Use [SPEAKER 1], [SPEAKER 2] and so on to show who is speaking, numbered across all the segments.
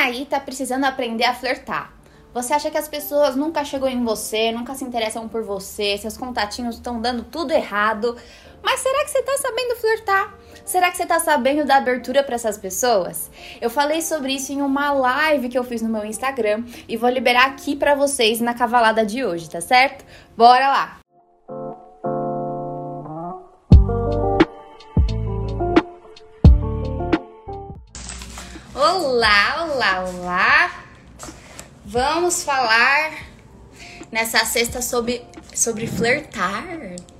[SPEAKER 1] aí tá precisando aprender a flertar? Você acha que as pessoas nunca chegou em você, nunca se interessam por você, seus contatinhos estão dando tudo errado. Mas será que você tá sabendo flertar? Será que você tá sabendo dar abertura para essas pessoas? Eu falei sobre isso em uma live que eu fiz no meu Instagram e vou liberar aqui para vocês na cavalada de hoje, tá certo? Bora lá. Olá, olá, olá. Vamos falar nessa sexta sobre, sobre flertar.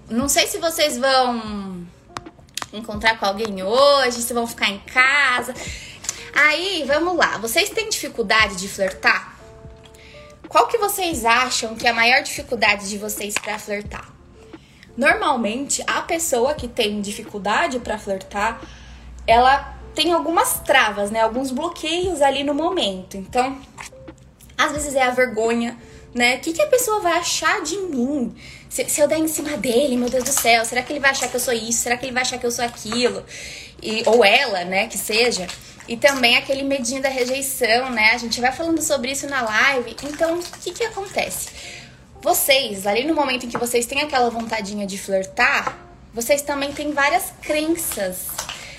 [SPEAKER 1] Não sei se vocês vão encontrar com alguém hoje, se vão ficar em casa. Aí, vamos lá. Vocês têm dificuldade de flertar? Qual que vocês acham que é a maior dificuldade de vocês para flertar? Normalmente, a pessoa que tem dificuldade para flertar, ela tem algumas travas, né? Alguns bloqueios ali no momento. Então, às vezes é a vergonha, né? O que, que a pessoa vai achar de mim? Se, se, eu der em cima dele, meu Deus do céu, será que ele vai achar que eu sou isso? Será que ele vai achar que eu sou aquilo? E, ou ela, né, que seja. E também aquele medinho da rejeição, né? A gente vai falando sobre isso na live. Então, o que, que acontece? Vocês, ali no momento em que vocês têm aquela vontadinha de flertar, vocês também têm várias crenças.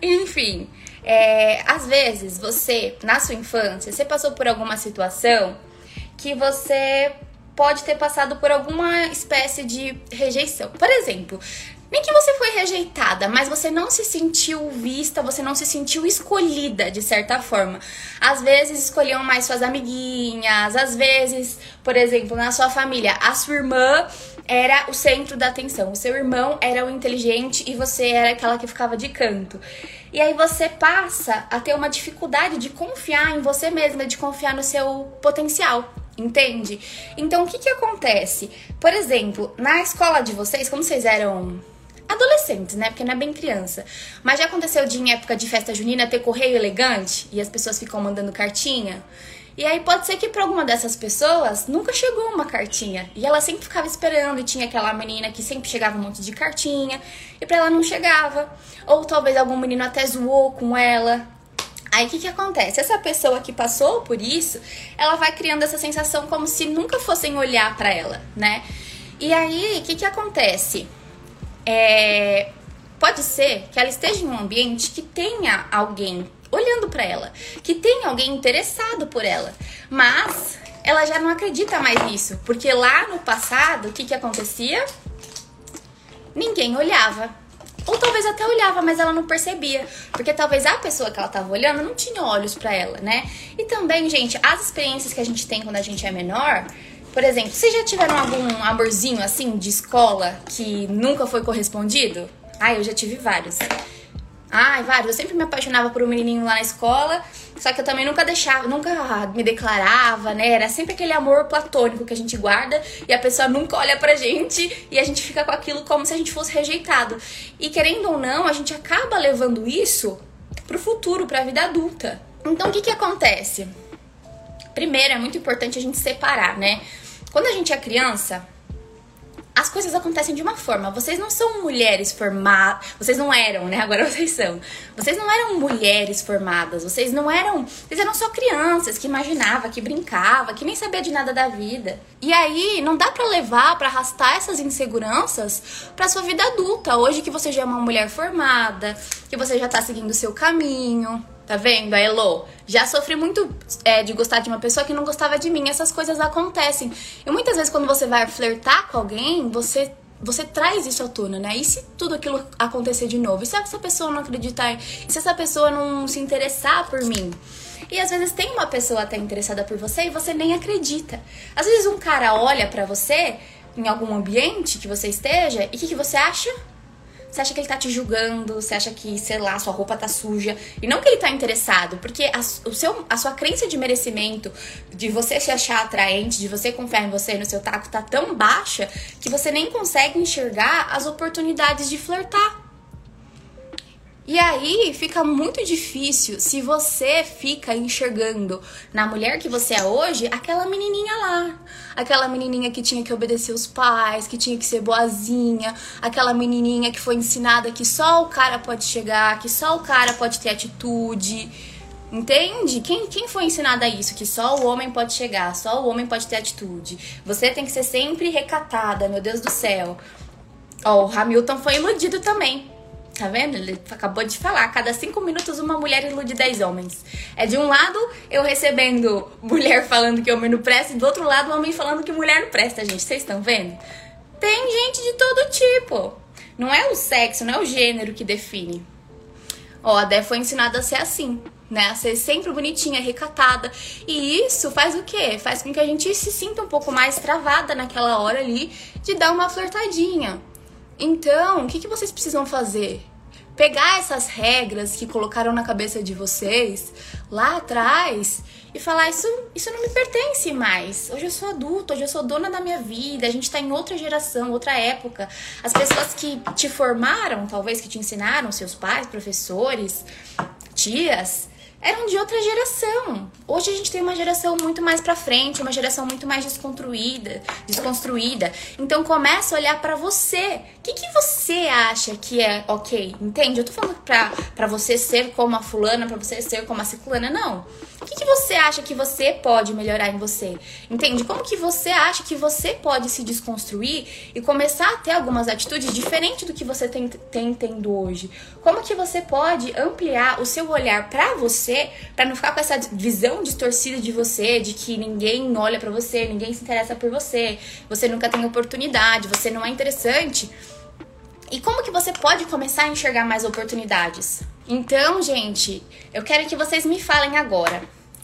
[SPEAKER 1] Enfim, é, às vezes você, na sua infância, você passou por alguma situação que você pode ter passado por alguma espécie de rejeição. Por exemplo, nem que você foi rejeitada, mas você não se sentiu vista, você não se sentiu escolhida de certa forma. Às vezes escolhiam mais suas amiguinhas, às vezes, por exemplo, na sua família, a sua irmã era o centro da atenção, o seu irmão era o inteligente e você era aquela que ficava de canto. E aí você passa a ter uma dificuldade de confiar em você mesma, de confiar no seu potencial. Entende? Então, o que que acontece? Por exemplo, na escola de vocês, como vocês eram adolescentes, né? Porque não é bem criança. Mas já aconteceu de em época de festa junina ter correio elegante e as pessoas ficam mandando cartinha? E aí pode ser que para alguma dessas pessoas nunca chegou uma cartinha. E ela sempre ficava esperando e tinha aquela menina que sempre chegava um monte de cartinha e para ela não chegava. Ou talvez algum menino até zoou com ela. Aí o que, que acontece? Essa pessoa que passou por isso, ela vai criando essa sensação como se nunca fossem olhar para ela, né? E aí o que, que acontece? É, pode ser que ela esteja em um ambiente que tenha alguém olhando para ela, que tem alguém interessado por ela, mas ela já não acredita mais nisso, porque lá no passado, o que, que acontecia? Ninguém olhava. Ou talvez até olhava, mas ela não percebia. Porque talvez a pessoa que ela tava olhando não tinha olhos para ela, né? E também, gente, as experiências que a gente tem quando a gente é menor. Por exemplo, vocês já tiveram algum amorzinho assim de escola que nunca foi correspondido? Ah, eu já tive vários. Ai, vários. Eu sempre me apaixonava por um menininho lá na escola, só que eu também nunca deixava, nunca me declarava, né? Era sempre aquele amor platônico que a gente guarda e a pessoa nunca olha pra gente e a gente fica com aquilo como se a gente fosse rejeitado. E querendo ou não, a gente acaba levando isso pro futuro, pra vida adulta. Então o que que acontece? Primeiro, é muito importante a gente separar, né? Quando a gente é criança, as coisas acontecem de uma forma. Vocês não são mulheres formadas. Vocês não eram, né? Agora vocês são. Vocês não eram mulheres formadas. Vocês não eram. Vocês eram só crianças que imaginava, que brincava, que nem sabia de nada da vida. E aí, não dá para levar, para arrastar essas inseguranças pra sua vida adulta. Hoje que você já é uma mulher formada, que você já tá seguindo o seu caminho. Tá vendo? A Elo já sofri muito é, de gostar de uma pessoa que não gostava de mim. Essas coisas acontecem. E muitas vezes, quando você vai flertar com alguém, você você traz isso à tona, né? E se tudo aquilo acontecer de novo? E se essa pessoa não acreditar? E se essa pessoa não se interessar por mim? E às vezes tem uma pessoa até interessada por você e você nem acredita. Às vezes um cara olha para você em algum ambiente que você esteja e o que, que você acha? Você acha que ele tá te julgando, você acha que, sei lá, sua roupa tá suja. E não que ele tá interessado, porque a, o seu, a sua crença de merecimento, de você se achar atraente, de você confiar em você no seu taco, tá tão baixa que você nem consegue enxergar as oportunidades de flertar. E aí fica muito difícil se você fica enxergando na mulher que você é hoje aquela menininha lá. Aquela menininha que tinha que obedecer os pais, que tinha que ser boazinha, aquela menininha que foi ensinada que só o cara pode chegar, que só o cara pode ter atitude. Entende? Quem, quem foi ensinado a isso? Que só o homem pode chegar, só o homem pode ter atitude. Você tem que ser sempre recatada, meu Deus do céu. Ó, o Hamilton foi iludido também. Tá vendo? Ele acabou de falar. Cada cinco minutos uma mulher ilude dez homens. É de um lado eu recebendo mulher falando que homem não presta, e do outro lado homem falando que mulher não presta, gente. Vocês estão vendo? Tem gente de todo tipo. Não é o sexo, não é o gênero que define. Ó, a Dé foi ensinada a ser assim, né? A ser sempre bonitinha, recatada. E isso faz o quê? Faz com que a gente se sinta um pouco mais travada naquela hora ali de dar uma flertadinha. Então, o que, que vocês precisam fazer? Pegar essas regras que colocaram na cabeça de vocês lá atrás e falar: isso, isso não me pertence mais. Hoje eu sou adulta, hoje eu sou dona da minha vida, a gente tá em outra geração, outra época. As pessoas que te formaram, talvez que te ensinaram, seus pais, professores, tias, eram de outra geração. Hoje a gente tem uma geração muito mais para frente, uma geração muito mais desconstruída, desconstruída. Então começa a olhar para você. O que, que você acha que é ok? Entende? Eu tô falando pra, você ser como a fulana, pra você ser como a ciclana, não. O que, que você acha que você pode melhorar em você? Entende? Como que você acha que você pode se desconstruir e começar a ter algumas atitudes diferentes do que você tem, tem tendo hoje? Como que você pode ampliar o seu olhar para você, para não ficar com essa visão distorcida de você, de que ninguém olha para você, ninguém se interessa por você, você nunca tem oportunidade, você não é interessante? E como que você pode começar a enxergar mais oportunidades? Então, gente, eu quero que vocês me falem agora.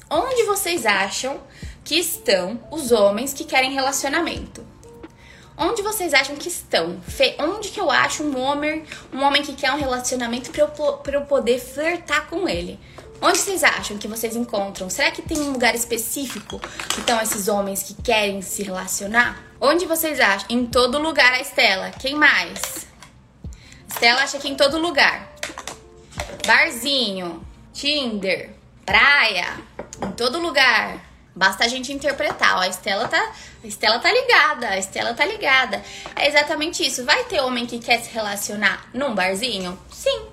[SPEAKER 1] Onde vocês acham que estão os homens que querem relacionamento? Onde vocês acham que estão? Onde que eu acho um homem, um homem que quer um relacionamento para eu, pra eu poder flertar com ele? Onde vocês acham que vocês encontram? Será que tem um lugar específico que estão esses homens que querem se relacionar? Onde vocês acham? Em todo lugar, a Estela. Quem mais? Estela acha que em todo lugar. Barzinho, Tinder, praia, em todo lugar. Basta a gente interpretar. Ó, a Estela tá, a Estela tá ligada, a Estela tá ligada. É exatamente isso. Vai ter homem que quer se relacionar num barzinho? Sim.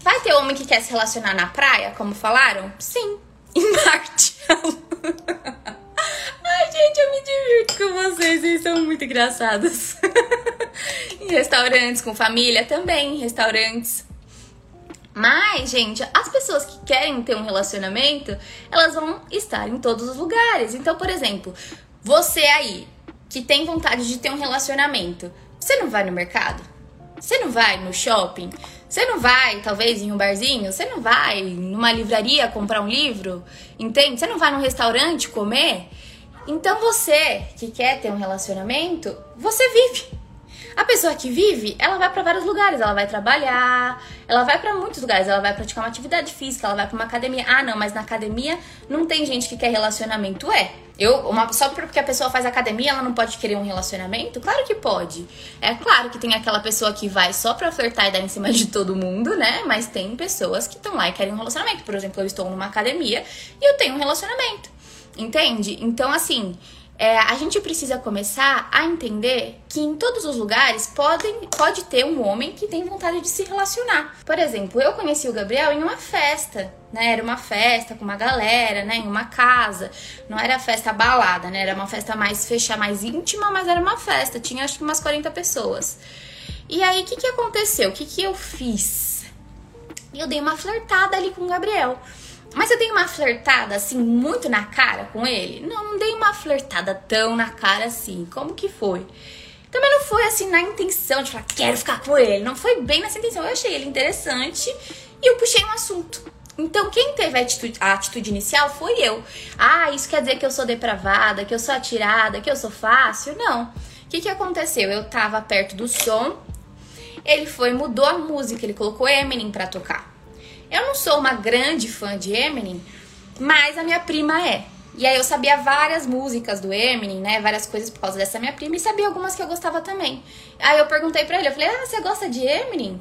[SPEAKER 1] Vai ter homem que quer se relacionar na praia, como falaram? Sim. Em Marte. Ai, gente, eu me divirto com vocês, vocês são muito engraçados. em restaurantes com família também, restaurantes mas, gente, as pessoas que querem ter um relacionamento, elas vão estar em todos os lugares. Então, por exemplo, você aí que tem vontade de ter um relacionamento, você não vai no mercado? Você não vai no shopping? Você não vai, talvez, em um barzinho? Você não vai numa livraria comprar um livro? Entende? Você não vai num restaurante comer? Então você que quer ter um relacionamento, você vive. A pessoa que vive, ela vai para vários lugares, ela vai trabalhar, ela vai para muitos lugares, ela vai praticar uma atividade física, ela vai para uma academia. Ah, não, mas na academia não tem gente que quer relacionamento. É. Eu, uma, só porque a pessoa faz academia, ela não pode querer um relacionamento? Claro que pode. É claro que tem aquela pessoa que vai só pra flertar e dar em cima de todo mundo, né? Mas tem pessoas que estão lá e querem um relacionamento. Por exemplo, eu estou numa academia e eu tenho um relacionamento. Entende? Então, assim, é, a gente precisa começar a entender que em todos os lugares podem, pode ter um homem que tem vontade de se relacionar. Por exemplo, eu conheci o Gabriel em uma festa, né? Era uma festa com uma galera, né? Em uma casa. Não era festa balada, né? Era uma festa mais fechada, mais íntima, mas era uma festa. Tinha acho que umas 40 pessoas. E aí, o que, que aconteceu? O que, que eu fiz? Eu dei uma flertada ali com o Gabriel. Mas eu dei uma flertada assim, muito na cara com ele? Não, não dei uma flertada tão na cara assim. Como que foi? Também não foi assim na intenção de falar, quero ficar com ele. Não foi bem nessa intenção. Eu achei ele interessante e eu puxei um assunto. Então, quem teve a atitude, a atitude inicial foi eu. Ah, isso quer dizer que eu sou depravada, que eu sou atirada, que eu sou fácil? Não. O que, que aconteceu? Eu tava perto do som, ele foi, mudou a música, ele colocou Eminem pra tocar. Eu não sou uma grande fã de Eminem, mas a minha prima é. E aí eu sabia várias músicas do Eminem, né? Várias coisas por causa dessa minha prima e sabia algumas que eu gostava também. Aí eu perguntei pra ele, eu falei, ah, você gosta de Eminem?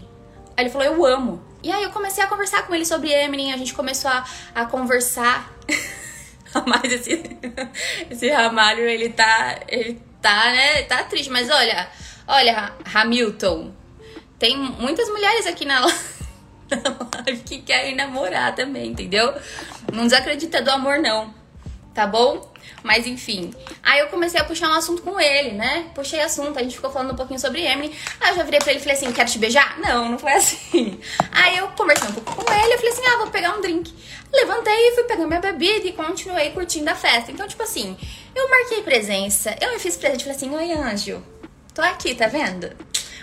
[SPEAKER 1] Aí ele falou, eu amo. E aí eu comecei a conversar com ele sobre Eminem, a gente começou a, a conversar. mas esse, esse Ramalho, ele tá. Ele tá, né? Tá triste. Mas olha, olha, Hamilton. Tem muitas mulheres aqui na que querem namorar também, entendeu? Não desacredita do amor, não. Tá bom? Mas enfim. Aí eu comecei a puxar um assunto com ele, né? Puxei assunto, a gente ficou falando um pouquinho sobre Emily. Aí eu já virei pra ele e falei assim: quero te beijar? Não, não foi assim. Aí eu conversei um pouco com ele, eu falei assim: ah, vou pegar um drink. Levantei e fui pegar minha bebida e continuei curtindo a festa. Então, tipo assim, eu marquei presença, eu me fiz presente, falei assim: oi, anjo, tô aqui, tá vendo?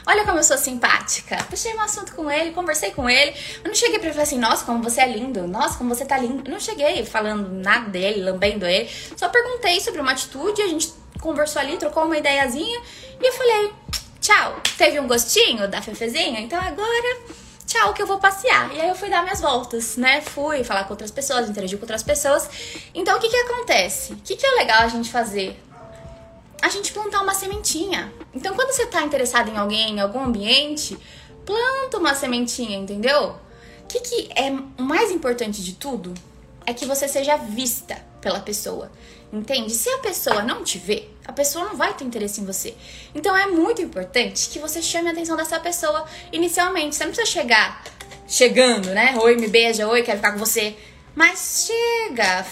[SPEAKER 1] Olha como eu sou simpática. Puxei um assunto com ele, conversei com ele. Eu não cheguei pra ele falar assim, nossa, como você é lindo. Nossa, como você tá lindo. Eu não cheguei falando nada dele, lambendo ele. Só perguntei sobre uma atitude, a gente conversou ali, trocou uma ideiazinha. E eu falei, tchau. Teve um gostinho da Fefezinha? Então agora tchau, que eu vou passear. E aí eu fui dar minhas voltas, né? Fui falar com outras pessoas, interagir com outras pessoas. Então o que que acontece? O que que é legal a gente fazer? A gente plantar uma sementinha. Então quando você tá interessado em alguém, em algum ambiente, planta uma sementinha, entendeu? O que que é o mais importante de tudo? É que você seja vista pela pessoa. Entende? Se a pessoa não te vê, a pessoa não vai ter interesse em você. Então é muito importante que você chame a atenção dessa pessoa inicialmente. Você não precisa chegar chegando, né? Oi, me beija, oi, quero ficar com você. Mas chega,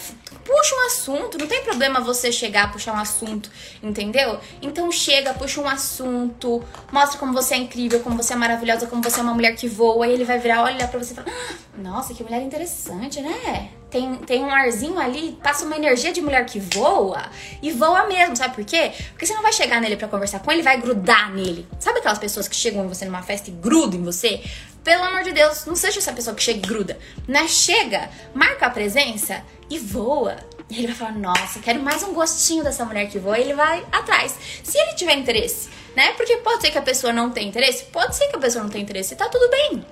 [SPEAKER 1] puxa um assunto, não tem problema você chegar, puxar um assunto, entendeu? Então chega, puxa um assunto, mostra como você é incrível, como você é maravilhosa, como você é uma mulher que voa, e ele vai virar, olhar pra você e falar: ah, Nossa, que mulher interessante, né? Tem, tem um arzinho ali, passa uma energia de mulher que voa e voa mesmo, sabe por quê? Porque você não vai chegar nele para conversar com ele, vai grudar nele. Sabe aquelas pessoas que chegam em você numa festa e grudam em você? Pelo amor de Deus, não seja essa pessoa que chega e gruda. Né? Chega, marca a presença e voa. E ele vai falar, nossa, quero mais um gostinho dessa mulher que voa. E ele vai atrás. Se ele tiver interesse, né? Porque pode ser que a pessoa não tenha interesse, pode ser que a pessoa não tenha interesse. E tá tudo bem.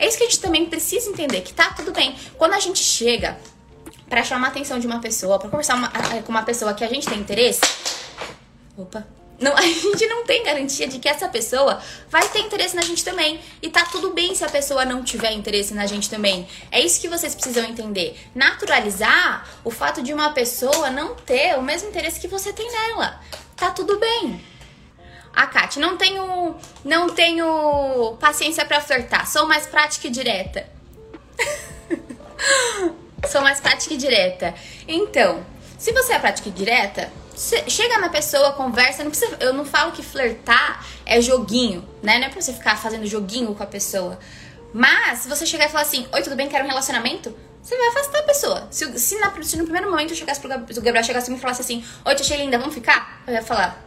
[SPEAKER 1] É isso que a gente também precisa entender, que tá tudo bem. Quando a gente chega para chamar a atenção de uma pessoa, para conversar uma, com uma pessoa que a gente tem interesse, opa, não, a gente não tem garantia de que essa pessoa vai ter interesse na gente também. E tá tudo bem se a pessoa não tiver interesse na gente também. É isso que vocês precisam entender. Naturalizar o fato de uma pessoa não ter o mesmo interesse que você tem nela. Tá tudo bem. A Kátia, não tenho, não tenho paciência para flertar. Sou mais prática e direta. Sou mais prática e direta. Então, se você é prática e direta, chega na pessoa, conversa, não precisa, eu não falo que flertar é joguinho, né? Não é pra você ficar fazendo joguinho com a pessoa. Mas, se você chegar e falar assim, oi, tudo bem, quero um relacionamento, você vai afastar a pessoa. Se, se, na, se no primeiro momento eu chegasse pro Gabriel chegasse e me falasse assim, oi, te achei linda, vamos ficar? Eu ia falar,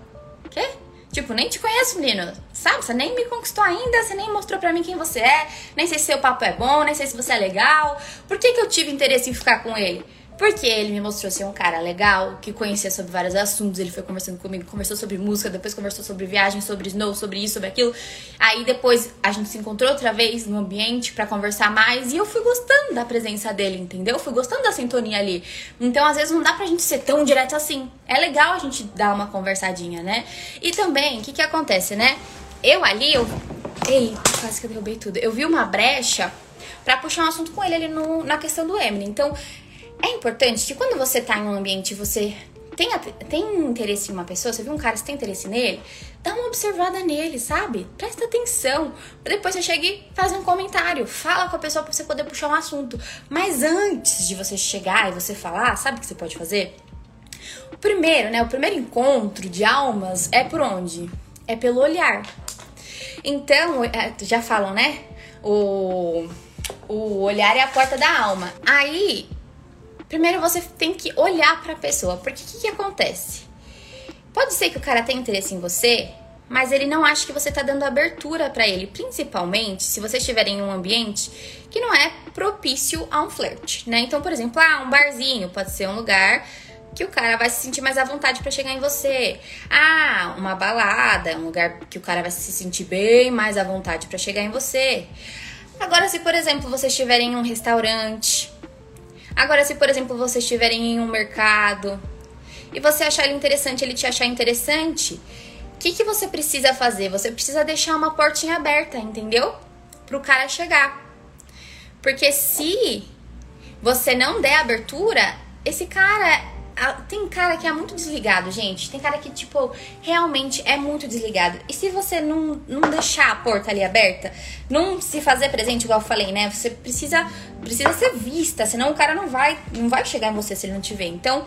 [SPEAKER 1] quê? Tipo, nem te conheço, menino. Sabe? Você nem me conquistou ainda, você nem mostrou pra mim quem você é, nem sei se seu papo é bom, nem sei se você é legal. Por que, que eu tive interesse em ficar com ele? Porque ele me mostrou ser um cara legal, que conhecia sobre vários assuntos. Ele foi conversando comigo, conversou sobre música, depois conversou sobre viagem, sobre snow, sobre isso, sobre aquilo. Aí depois a gente se encontrou outra vez no ambiente para conversar mais e eu fui gostando da presença dele, entendeu? Fui gostando da sintonia ali. Então, às vezes não dá pra gente ser tão direto assim. É legal a gente dar uma conversadinha, né? E também, o que que acontece, né? Eu ali, eu. Ei, quase que eu derrubei tudo. Eu vi uma brecha para puxar um assunto com ele ali no, na questão do Eminem. Então, é importante que quando você tá em um ambiente você tem, tem interesse em uma pessoa, você viu um cara, você tem interesse nele, dá uma observada nele, sabe? Presta atenção. Depois você chega e faz um comentário, fala com a pessoa pra você poder puxar um assunto. Mas antes de você chegar e você falar, sabe o que você pode fazer? O primeiro, né? O primeiro encontro de almas é por onde? É pelo olhar. Então, é, já falam, né? O, o olhar é a porta da alma. Aí, Primeiro você tem que olhar para a pessoa, porque o que, que acontece? Pode ser que o cara tenha interesse em você, mas ele não acha que você tá dando abertura para ele, principalmente se você estiver em um ambiente que não é propício a um flerte, né? Então, por exemplo, ah, um barzinho pode ser um lugar que o cara vai se sentir mais à vontade para chegar em você. Ah, uma balada, um lugar que o cara vai se sentir bem mais à vontade para chegar em você. Agora, se por exemplo você estiver em um restaurante, Agora, se por exemplo vocês estiverem em um mercado e você achar ele interessante, ele te achar interessante, o que, que você precisa fazer? Você precisa deixar uma portinha aberta, entendeu? Pro cara chegar. Porque se você não der abertura, esse cara tem cara que é muito desligado, gente. Tem cara que, tipo, realmente é muito desligado. E se você não, não deixar a porta ali aberta, não se fazer presente, igual eu falei, né? Você precisa, precisa ser vista, senão o cara não vai, não vai chegar em você se ele não te ver. Então,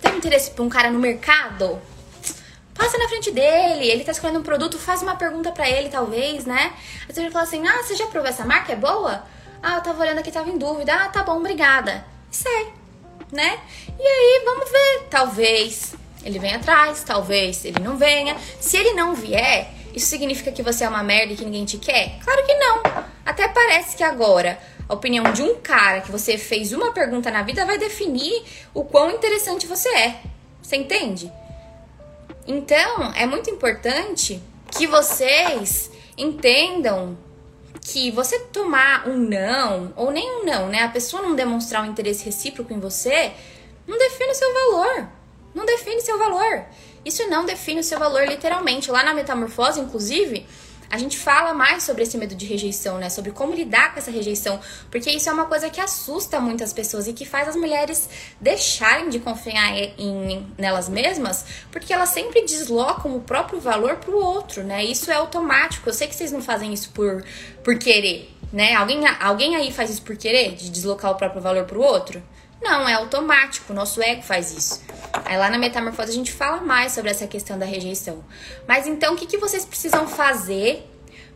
[SPEAKER 1] tem interesse pra um cara no mercado? Passa na frente dele, ele tá escolhendo um produto, faz uma pergunta para ele, talvez, né? Aí você vai falar assim: ah, você já provou essa marca? É boa? Ah, eu tava olhando aqui, tava em dúvida. Ah, tá bom, obrigada. E sai né? E aí, vamos ver. Talvez ele venha atrás, talvez ele não venha. Se ele não vier, isso significa que você é uma merda e que ninguém te quer? Claro que não. Até parece que agora a opinião de um cara que você fez uma pergunta na vida vai definir o quão interessante você é. Você entende? Então, é muito importante que vocês entendam que você tomar um não, ou nem um não, né? A pessoa não demonstrar um interesse recíproco em você, não define o seu valor. Não define seu valor. Isso não define o seu valor literalmente. Lá na metamorfose, inclusive, a gente fala mais sobre esse medo de rejeição, né? Sobre como lidar com essa rejeição, porque isso é uma coisa que assusta muitas pessoas e que faz as mulheres deixarem de confiar em, nelas mesmas, porque elas sempre deslocam o próprio valor pro outro, né? Isso é automático. Eu sei que vocês não fazem isso por, por querer, né? Alguém, alguém aí faz isso por querer, de deslocar o próprio valor pro outro? Não, é automático, nosso ego faz isso. Aí lá na metamorfose a gente fala mais sobre essa questão da rejeição. Mas então o que, que vocês precisam fazer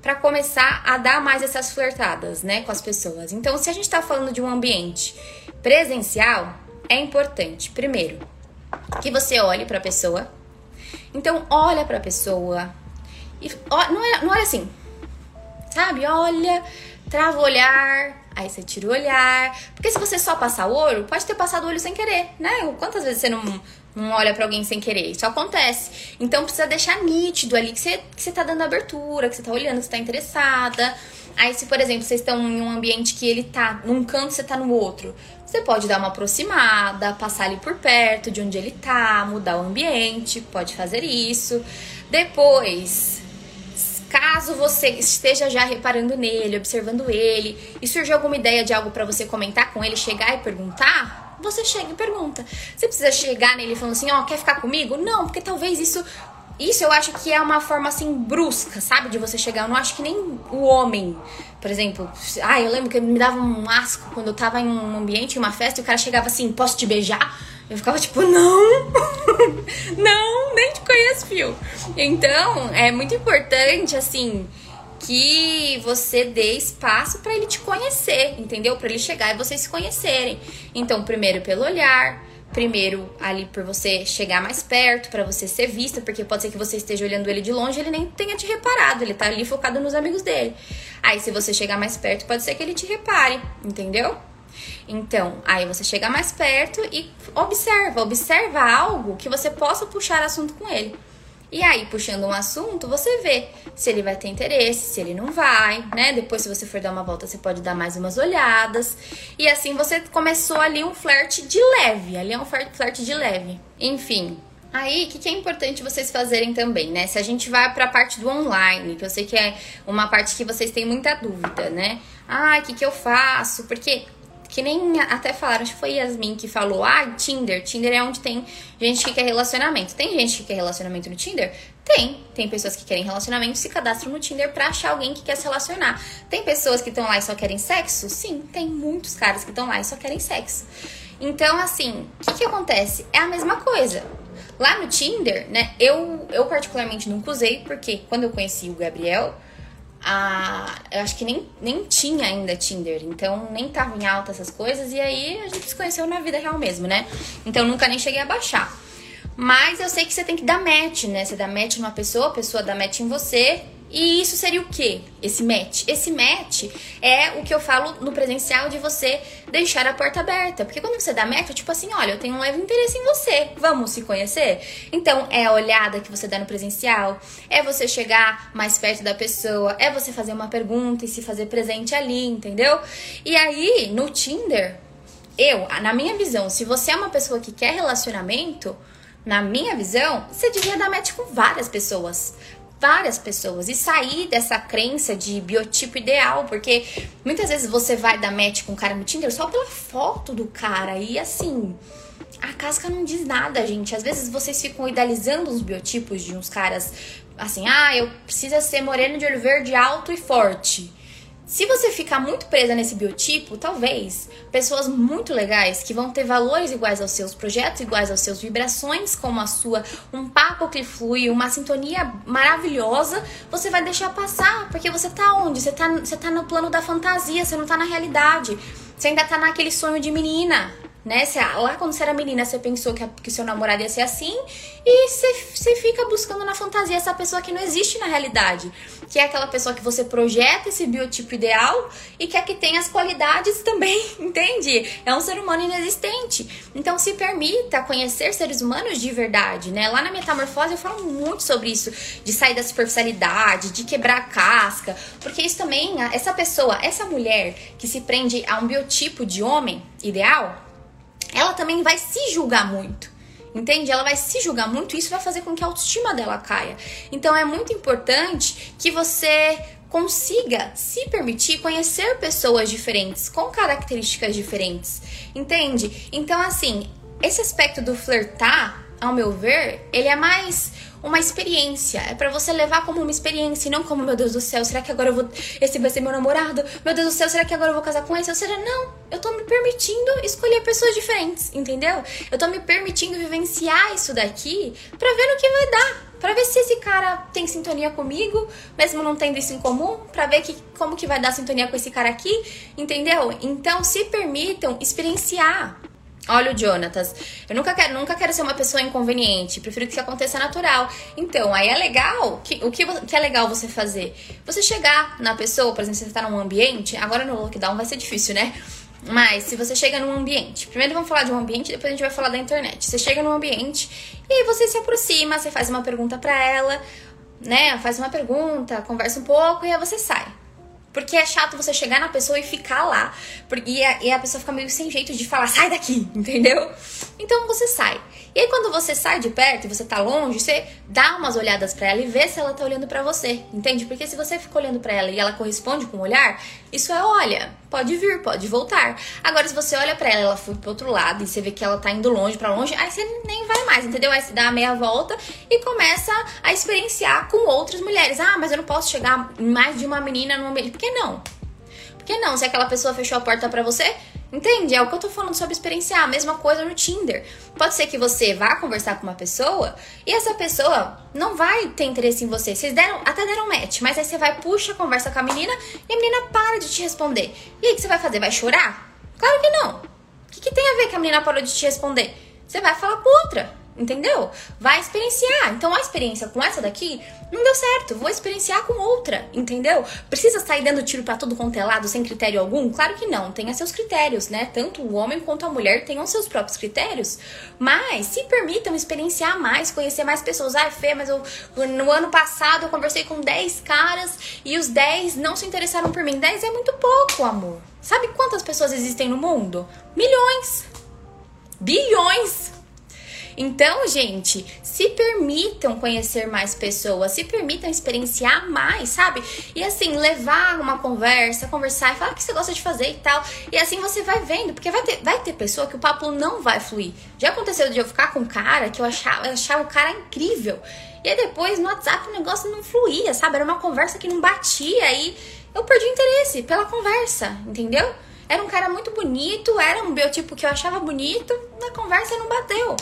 [SPEAKER 1] para começar a dar mais essas flertadas, né, com as pessoas? Então, se a gente tá falando de um ambiente presencial, é importante, primeiro, que você olhe para a pessoa. Então, olha para a pessoa e ó, não é, não é assim, sabe? Olha, trava o olhar, Aí você tira o olhar. Porque se você só passar o olho, pode ter passado o olho sem querer, né? Quantas vezes você não, não olha para alguém sem querer? Isso acontece. Então precisa deixar nítido ali que você, que você tá dando abertura, que você tá olhando, que você tá interessada. Aí, se, por exemplo, vocês estão em um ambiente que ele tá num canto, você tá no outro, você pode dar uma aproximada, passar ali por perto de onde ele tá, mudar o ambiente, pode fazer isso. Depois, Caso você esteja já reparando nele, observando ele, e surgiu alguma ideia de algo para você comentar com ele, chegar e perguntar, você chega e pergunta. Você precisa chegar nele falando assim, ó, oh, quer ficar comigo? Não, porque talvez isso isso eu acho que é uma forma assim brusca, sabe? De você chegar. Eu não acho que nem o homem, por exemplo. Ah, eu lembro que me dava um asco quando eu tava em um ambiente, em uma festa, e o cara chegava assim: posso te beijar? Eu ficava tipo, não, não, nem te conheço, fio. Então, é muito importante, assim, que você dê espaço para ele te conhecer, entendeu? Para ele chegar e vocês se conhecerem. Então, primeiro pelo olhar, primeiro ali por você chegar mais perto, para você ser vista, porque pode ser que você esteja olhando ele de longe e ele nem tenha te reparado, ele tá ali focado nos amigos dele. Aí, se você chegar mais perto, pode ser que ele te repare, entendeu? Então, aí você chega mais perto e observa, observa algo que você possa puxar assunto com ele. E aí, puxando um assunto, você vê se ele vai ter interesse, se ele não vai, né? Depois, se você for dar uma volta, você pode dar mais umas olhadas. E assim você começou ali um flerte de leve. Ali é um flerte de leve. Enfim. Aí, o que, que é importante vocês fazerem também, né? Se a gente vai para a parte do online, que eu sei que é uma parte que vocês têm muita dúvida, né? Ah, o que, que eu faço? Porque que nem até falaram, acho que foi Yasmin que falou: ah, Tinder. Tinder é onde tem gente que quer relacionamento. Tem gente que quer relacionamento no Tinder? Tem. Tem pessoas que querem relacionamento se cadastram no Tinder pra achar alguém que quer se relacionar. Tem pessoas que estão lá e só querem sexo? Sim, tem muitos caras que estão lá e só querem sexo. Então, assim, o que, que acontece? É a mesma coisa. Lá no Tinder, né, eu, eu particularmente nunca usei, porque quando eu conheci o Gabriel, a, eu acho que nem, nem tinha ainda Tinder, então nem tava em alta essas coisas, e aí a gente se conheceu na vida real mesmo, né? Então nunca nem cheguei a baixar. Mas eu sei que você tem que dar match, né? Você dá match numa pessoa, a pessoa dá match em você, e isso seria o que? Esse match. Esse match é o que eu falo no presencial de você deixar a porta aberta. Porque quando você dá match, é tipo assim, olha, eu tenho um leve interesse em você. Vamos se conhecer? Então, é a olhada que você dá no presencial, é você chegar mais perto da pessoa, é você fazer uma pergunta e se fazer presente ali, entendeu? E aí, no Tinder, eu, na minha visão, se você é uma pessoa que quer relacionamento, na minha visão, você devia dar match com várias pessoas várias pessoas e sair dessa crença de biotipo ideal, porque muitas vezes você vai dar match com um cara no Tinder só pela foto do cara e assim, casca não diz nada, gente. Às vezes vocês ficam idealizando os biotipos de uns caras assim, ah, eu preciso ser moreno de olho verde alto e forte. Se você ficar muito presa nesse biotipo, talvez pessoas muito legais que vão ter valores iguais aos seus, projetos iguais aos seus, vibrações como a sua, um papo que flui, uma sintonia maravilhosa, você vai deixar passar, porque você tá onde? Você tá, você tá no plano da fantasia, você não tá na realidade. Você ainda tá naquele sonho de menina né? Você, lá quando você era menina, você pensou que, que seu namorado ia ser assim e você, fica buscando na fantasia essa pessoa que não existe na realidade. Que é aquela pessoa que você projeta esse biotipo ideal e quer que tenha as qualidades também, entende? É um ser humano inexistente. Então se permita conhecer seres humanos de verdade, né? Lá na Metamorfose eu falo muito sobre isso, de sair da superficialidade, de quebrar a casca, porque isso também, essa pessoa, essa mulher que se prende a um biotipo de homem ideal, ela também vai se julgar muito. Entende? Ela vai se julgar muito e isso vai fazer com que a autoestima dela caia. Então é muito importante que você consiga se permitir conhecer pessoas diferentes, com características diferentes. Entende? Então, assim, esse aspecto do flertar, ao meu ver, ele é mais uma experiência. É para você levar como uma experiência e não como, meu Deus do céu, será que agora eu vou. Esse vai ser meu namorado? Meu Deus do céu, será que agora eu vou casar com esse? Ou seja, não. Eu tô me permitindo escolher pessoas diferentes, entendeu? Eu tô me permitindo vivenciar isso daqui pra ver no que vai dar. Pra ver se esse cara tem sintonia comigo, mesmo não tendo isso em comum, pra ver que, como que vai dar sintonia com esse cara aqui, entendeu? Então se permitam experienciar. Olha o Jonatas. Eu nunca quero, nunca quero ser uma pessoa inconveniente. Prefiro que aconteça natural. Então, aí é legal. Que, o que, que é legal você fazer? Você chegar na pessoa, por exemplo, você tá num ambiente. Agora no lockdown vai ser difícil, né? Mas se você chega num ambiente, primeiro vamos falar de um ambiente, depois a gente vai falar da internet. Você chega num ambiente e aí você se aproxima, você faz uma pergunta para ela, né? Faz uma pergunta, conversa um pouco e aí você sai. Porque é chato você chegar na pessoa e ficar lá. E a, e a pessoa fica meio sem jeito de falar, sai daqui, entendeu? Então você sai. E aí quando você sai de perto e você tá longe, você dá umas olhadas para ela e vê se ela tá olhando para você, entende? Porque se você fica olhando para ela e ela corresponde com o olhar, isso é olha, pode vir, pode voltar. Agora se você olha para ela, ela foi pro outro lado e você vê que ela tá indo longe para longe, aí você nem vai mais, entendeu? Aí você dá a meia volta e começa a experienciar com outras mulheres. Ah, mas eu não posso chegar mais de uma menina. Por que não? Por que não? Se aquela pessoa fechou a porta para você, Entende? É o que eu tô falando sobre experienciar. A mesma coisa no Tinder. Pode ser que você vá conversar com uma pessoa e essa pessoa não vai ter interesse em você. Vocês deram, até deram match, mas aí você vai, puxa, conversa com a menina e a menina para de te responder. E aí o que você vai fazer? Vai chorar? Claro que não. O que, que tem a ver que a menina parou de te responder? Você vai falar com outra. Entendeu? Vai experienciar. Então a experiência com essa daqui não deu certo. Vou experienciar com outra, entendeu? Precisa sair dando tiro para todo quanto é lado sem critério algum? Claro que não. Tenha seus critérios, né? Tanto o homem quanto a mulher tenham seus próprios critérios. Mas se permitam experienciar mais, conhecer mais pessoas. Ah, Fê, mas eu, no ano passado eu conversei com 10 caras e os 10 não se interessaram por mim. 10 é muito pouco, amor. Sabe quantas pessoas existem no mundo? Milhões. Bilhões. Então, gente, se permitam conhecer mais pessoas, se permitam experienciar mais, sabe? E assim, levar uma conversa, conversar e falar o que você gosta de fazer e tal. E assim você vai vendo, porque vai ter, vai ter pessoa que o papo não vai fluir. Já aconteceu de eu ficar com um cara que eu achava, eu achava o cara incrível. E aí depois no WhatsApp o negócio não fluía, sabe? Era uma conversa que não batia e eu perdi interesse pela conversa, entendeu? Era um cara muito bonito, era um biotipo que eu achava bonito, na conversa não bateu.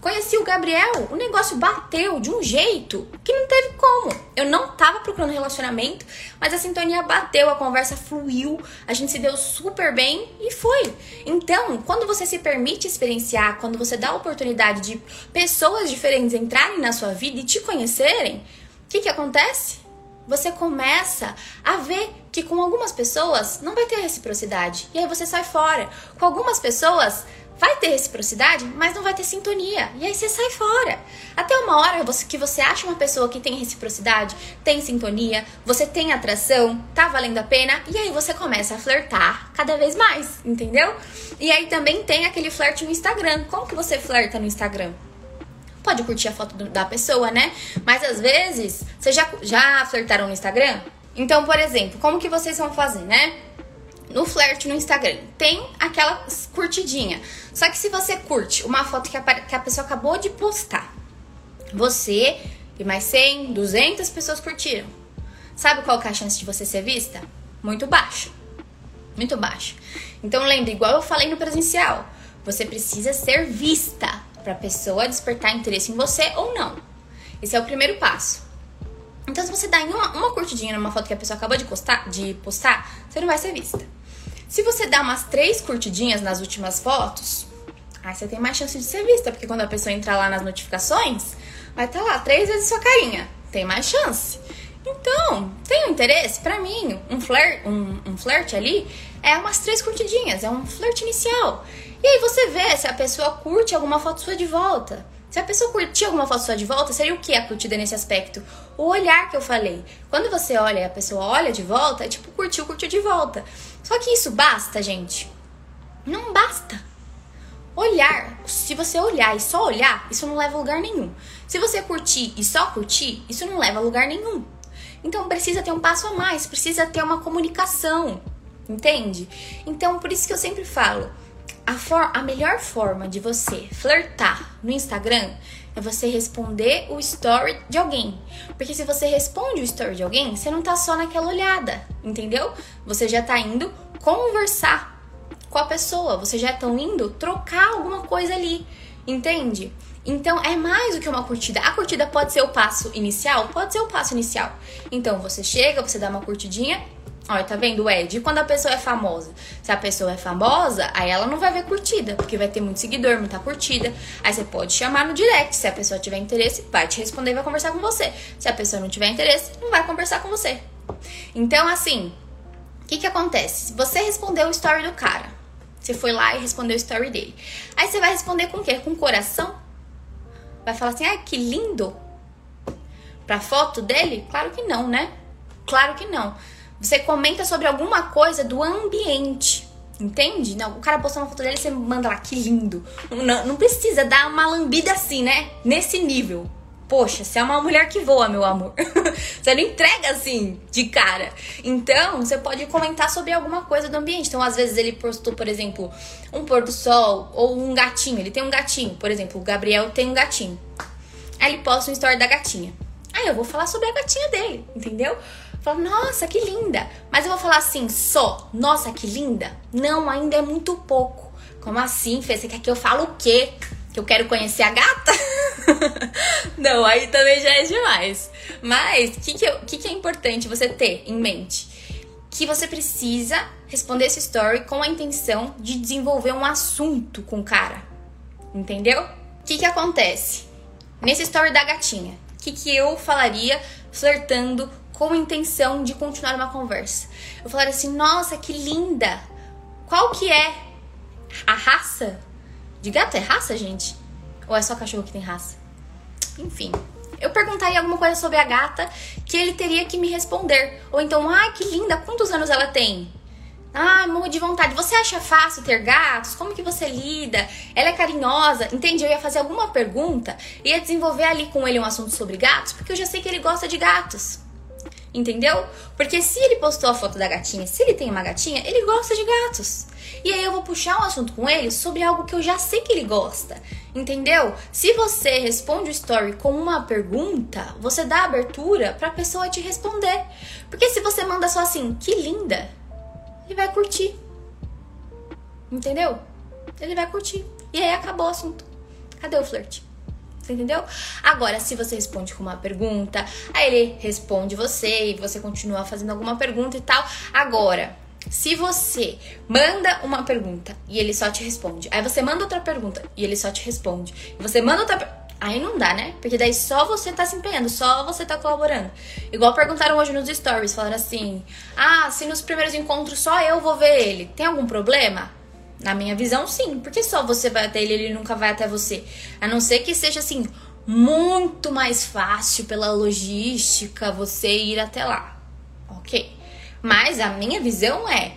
[SPEAKER 1] Conheci o Gabriel, o negócio bateu de um jeito que não teve como. Eu não tava procurando relacionamento, mas a sintonia bateu, a conversa fluiu, a gente se deu super bem e foi. Então, quando você se permite experienciar, quando você dá a oportunidade de pessoas diferentes entrarem na sua vida e te conhecerem, o que, que acontece? Você começa a ver que com algumas pessoas não vai ter reciprocidade. E aí você sai fora. Com algumas pessoas vai ter reciprocidade, mas não vai ter sintonia. E aí você sai fora. Até uma hora que você acha uma pessoa que tem reciprocidade, tem sintonia, você tem atração, tá valendo a pena, e aí você começa a flertar cada vez mais, entendeu? E aí também tem aquele flerte no Instagram. Como que você flerta no Instagram? Pode curtir a foto da pessoa, né? Mas às vezes, vocês já, já flertaram no Instagram? Então, por exemplo, como que vocês vão fazer, né? No flerte no Instagram, tem aquela curtidinha. Só que se você curte uma foto que a, que a pessoa acabou de postar, você e mais 100, 200 pessoas curtiram. Sabe qual é a chance de você ser vista? Muito baixa. Muito baixa. Então lembre, igual eu falei no presencial, você precisa ser vista para a pessoa despertar interesse em você ou não. Esse é o primeiro passo. Então, se você dá uma, uma curtidinha numa foto que a pessoa acabou de postar, de postar, você não vai ser vista. Se você dá umas três curtidinhas nas últimas fotos, aí você tem mais chance de ser vista, porque quando a pessoa entrar lá nas notificações, vai estar tá lá três vezes sua carinha. Tem mais chance. Então, tem um interesse? Para mim, um flirt, um, um flirt ali é umas três curtidinhas, é um flirt inicial. E aí você vê se a pessoa curte alguma foto sua de volta. Se a pessoa curtir alguma foto sua de volta, seria o que a curtida nesse aspecto? O olhar que eu falei. Quando você olha e a pessoa olha de volta, é tipo curtiu, curtiu de volta. Só que isso basta, gente? Não basta. Olhar, se você olhar e só olhar, isso não leva a lugar nenhum. Se você curtir e só curtir, isso não leva a lugar nenhum. Então precisa ter um passo a mais, precisa ter uma comunicação, entende? Então por isso que eu sempre falo, a, for a melhor forma de você flertar no Instagram é você responder o story de alguém. Porque se você responde o story de alguém, você não tá só naquela olhada, entendeu? Você já tá indo conversar com a pessoa, você já estão indo trocar alguma coisa ali, entende? Então é mais do que uma curtida. A curtida pode ser o passo inicial? Pode ser o passo inicial. Então você chega, você dá uma curtidinha. Olha, tá vendo, Ed? E quando a pessoa é famosa? Se a pessoa é famosa, aí ela não vai ver curtida, porque vai ter muito seguidor, muita curtida. Aí você pode chamar no direct. Se a pessoa tiver interesse, vai te responder e vai conversar com você. Se a pessoa não tiver interesse, não vai conversar com você. Então, assim, o que que acontece? Você respondeu o story do cara. Você foi lá e respondeu o story dele. Aí você vai responder com o quê? Com coração? Vai falar assim, ai, que lindo. Pra foto dele? Claro que não, né? Claro que não. Você comenta sobre alguma coisa do ambiente. Entende? Não, o cara postou uma foto dele e você manda lá, que lindo. Não, não precisa dar uma lambida assim, né? Nesse nível. Poxa, você é uma mulher que voa, meu amor. você não entrega assim, de cara. Então, você pode comentar sobre alguma coisa do ambiente. Então, às vezes, ele postou, por exemplo, um pôr do sol ou um gatinho. Ele tem um gatinho. Por exemplo, o Gabriel tem um gatinho. Aí ele posta uma história da gatinha. Aí eu vou falar sobre a gatinha dele, entendeu? Falo, nossa, que linda. Mas eu vou falar assim, só, nossa, que linda? Não, ainda é muito pouco. Como assim, Fê? Você quer que eu fale o quê? que eu quero conhecer a gata? não, aí também já é demais. Mas o que, que, que, que é importante você ter em mente? Que você precisa responder esse story com a intenção de desenvolver um assunto com o cara. Entendeu? O que, que acontece? Nesse story da gatinha, o que, que eu falaria flertando com a intenção de continuar uma conversa? Eu falaria assim: nossa, que linda! Qual que é a raça de gato é raça, gente? Ou é só cachorro que tem raça? Enfim. Eu perguntaria alguma coisa sobre a gata que ele teria que me responder. Ou então, ai, ah, que linda, quantos anos ela tem? Ah, morro de vontade. Você acha fácil ter gatos? Como que você lida? Ela é carinhosa? Entende? Eu ia fazer alguma pergunta, ia desenvolver ali com ele um assunto sobre gatos, porque eu já sei que ele gosta de gatos. Entendeu? Porque se ele postou a foto da gatinha, se ele tem uma gatinha, ele gosta de gatos. E aí eu vou puxar um assunto com ele sobre algo que eu já sei que ele gosta. Entendeu? Se você responde o story com uma pergunta, você dá abertura pra pessoa te responder. Porque se você manda só assim, que linda, ele vai curtir. Entendeu? Ele vai curtir. E aí acabou o assunto. Cadê o flerte? Você entendeu? Agora, se você responde com uma pergunta, aí ele responde você e você continua fazendo alguma pergunta e tal. Agora, se você manda uma pergunta e ele só te responde, aí você manda outra pergunta e ele só te responde, você manda outra Aí não dá, né? Porque daí só você tá se empenhando, só você tá colaborando. Igual perguntaram hoje nos stories, falaram assim: Ah, se nos primeiros encontros só eu vou ver ele, tem algum problema? Na minha visão, sim. Porque só você vai até ele, ele nunca vai até você. A não ser que seja assim, muito mais fácil pela logística você ir até lá. Ok. Mas a minha visão é: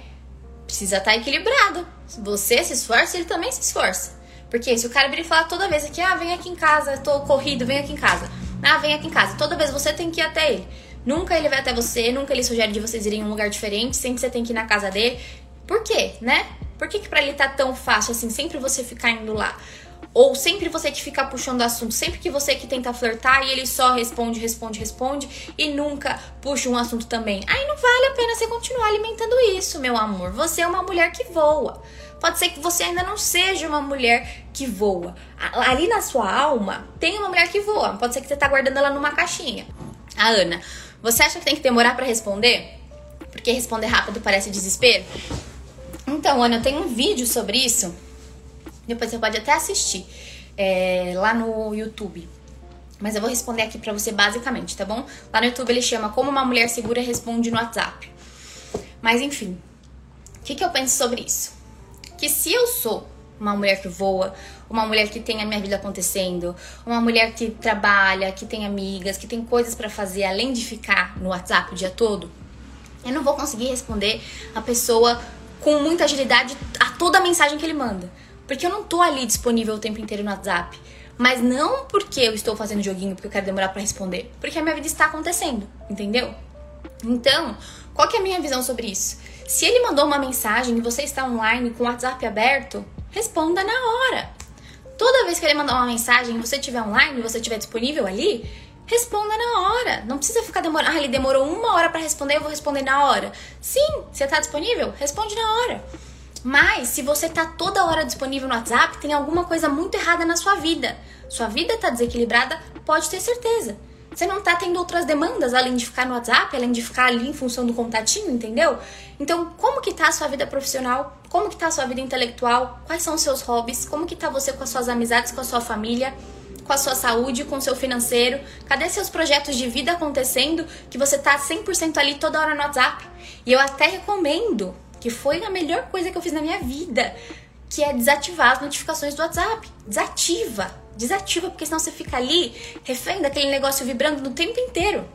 [SPEAKER 1] precisa estar tá equilibrado. Você se esforça, ele também se esforça. Porque se o cara vir e falar toda vez aqui, ah, vem aqui em casa, tô corrido, vem aqui em casa. Ah, vem aqui em casa. Toda vez você tem que ir até ele. Nunca ele vai até você, nunca ele sugere de vocês irem em um lugar diferente, sempre você tem que ir na casa dele Por quê, né? Por que, que pra ele tá tão fácil assim, sempre você ficar indo lá? Ou sempre você que fica puxando assunto, sempre que você que tenta flertar e ele só responde, responde, responde e nunca puxa um assunto também. Aí não vale a pena você continuar alimentando isso, meu amor. Você é uma mulher que voa. Pode ser que você ainda não seja uma mulher que voa. Ali na sua alma tem uma mulher que voa. Pode ser que você tá guardando ela numa caixinha. A Ana, você acha que tem que demorar para responder? Porque responder rápido parece desespero? Então, Ana, eu tenho um vídeo sobre isso depois você pode até assistir é, lá no YouTube. Mas eu vou responder aqui pra você basicamente, tá bom? Lá no YouTube ele chama Como uma Mulher Segura Responde no WhatsApp. Mas enfim, o que, que eu penso sobre isso? Que se eu sou uma mulher que voa, uma mulher que tem a minha vida acontecendo, uma mulher que trabalha, que tem amigas, que tem coisas para fazer além de ficar no WhatsApp o dia todo, eu não vou conseguir responder a pessoa com muita agilidade a toda a mensagem que ele manda. Porque eu não tô ali disponível o tempo inteiro no WhatsApp. Mas não porque eu estou fazendo joguinho, porque eu quero demorar para responder. Porque a minha vida está acontecendo, entendeu? Então, qual que é a minha visão sobre isso? Se ele mandou uma mensagem e você está online com o WhatsApp aberto, responda na hora. Toda vez que ele mandar uma mensagem e você estiver online, você estiver disponível ali, responda na hora. Não precisa ficar demorando. Ah, ele demorou uma hora para responder, eu vou responder na hora. Sim, você está disponível? Responde na hora. Mas se você tá toda hora disponível no WhatsApp, tem alguma coisa muito errada na sua vida. Sua vida tá desequilibrada, pode ter certeza. Você não tá tendo outras demandas além de ficar no WhatsApp, além de ficar ali em função do contatinho, entendeu? Então, como que tá a sua vida profissional? Como que tá a sua vida intelectual? Quais são os seus hobbies? Como que tá você com as suas amizades, com a sua família? Com a sua saúde, com o seu financeiro? Cadê seus projetos de vida acontecendo que você tá 100% ali toda hora no WhatsApp? E eu até recomendo que foi a melhor coisa que eu fiz na minha vida, que é desativar as notificações do WhatsApp. Desativa, desativa, porque senão você fica ali refém daquele negócio vibrando no tempo inteiro.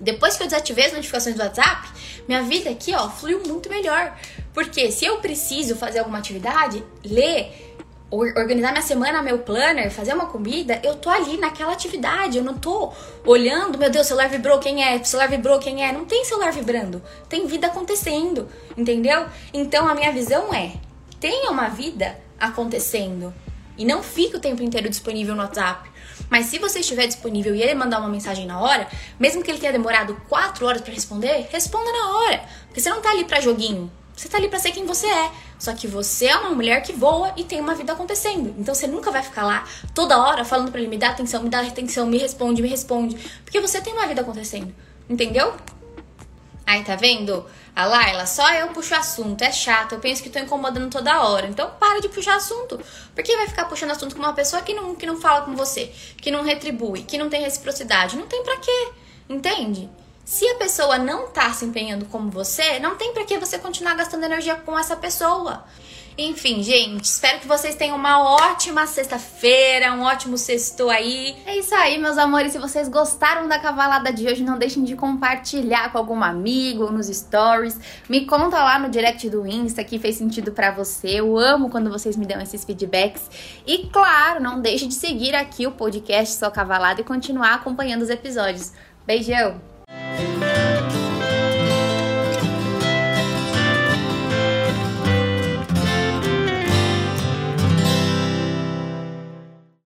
[SPEAKER 1] Depois que eu desativei as notificações do WhatsApp, minha vida aqui, ó, fluiu muito melhor. Porque se eu preciso fazer alguma atividade, ler, organizar minha semana, meu planner, fazer uma comida, eu tô ali naquela atividade, eu não tô olhando, meu Deus, celular vibrou, quem é? Celular vibrou, quem é? Não tem celular vibrando, tem vida acontecendo, entendeu? Então a minha visão é: tenha uma vida acontecendo e não fique o tempo inteiro disponível no WhatsApp. Mas se você estiver disponível e ele mandar uma mensagem na hora, mesmo que ele tenha demorado 4 horas para responder, responda na hora, porque você não tá ali para joguinho. Você tá ali para ser quem você é. Só que você é uma mulher que voa e tem uma vida acontecendo. Então você nunca vai ficar lá toda hora falando para ele me dá atenção, me dá atenção, me responde, me responde, porque você tem uma vida acontecendo. Entendeu? Aí tá vendo? A Laila, só eu puxo assunto, é chato, eu penso que tô incomodando toda hora. Então para de puxar assunto. Por que vai ficar puxando assunto com uma pessoa que não, que não fala com você, que não retribui, que não tem reciprocidade? Não tem pra quê. Entende? Se a pessoa não tá se empenhando como você, não tem para que você continuar gastando energia com essa pessoa. Enfim, gente, espero que vocês tenham uma ótima sexta-feira, um ótimo sexto aí.
[SPEAKER 2] É isso aí, meus amores. Se vocês gostaram da cavalada de hoje, não deixem de compartilhar com algum amigo nos stories. Me conta lá no direct do Insta que fez sentido para você. Eu amo quando vocês me dão esses feedbacks. E claro, não deixe de seguir aqui o podcast Só Cavalada e continuar acompanhando os episódios. Beijão! Música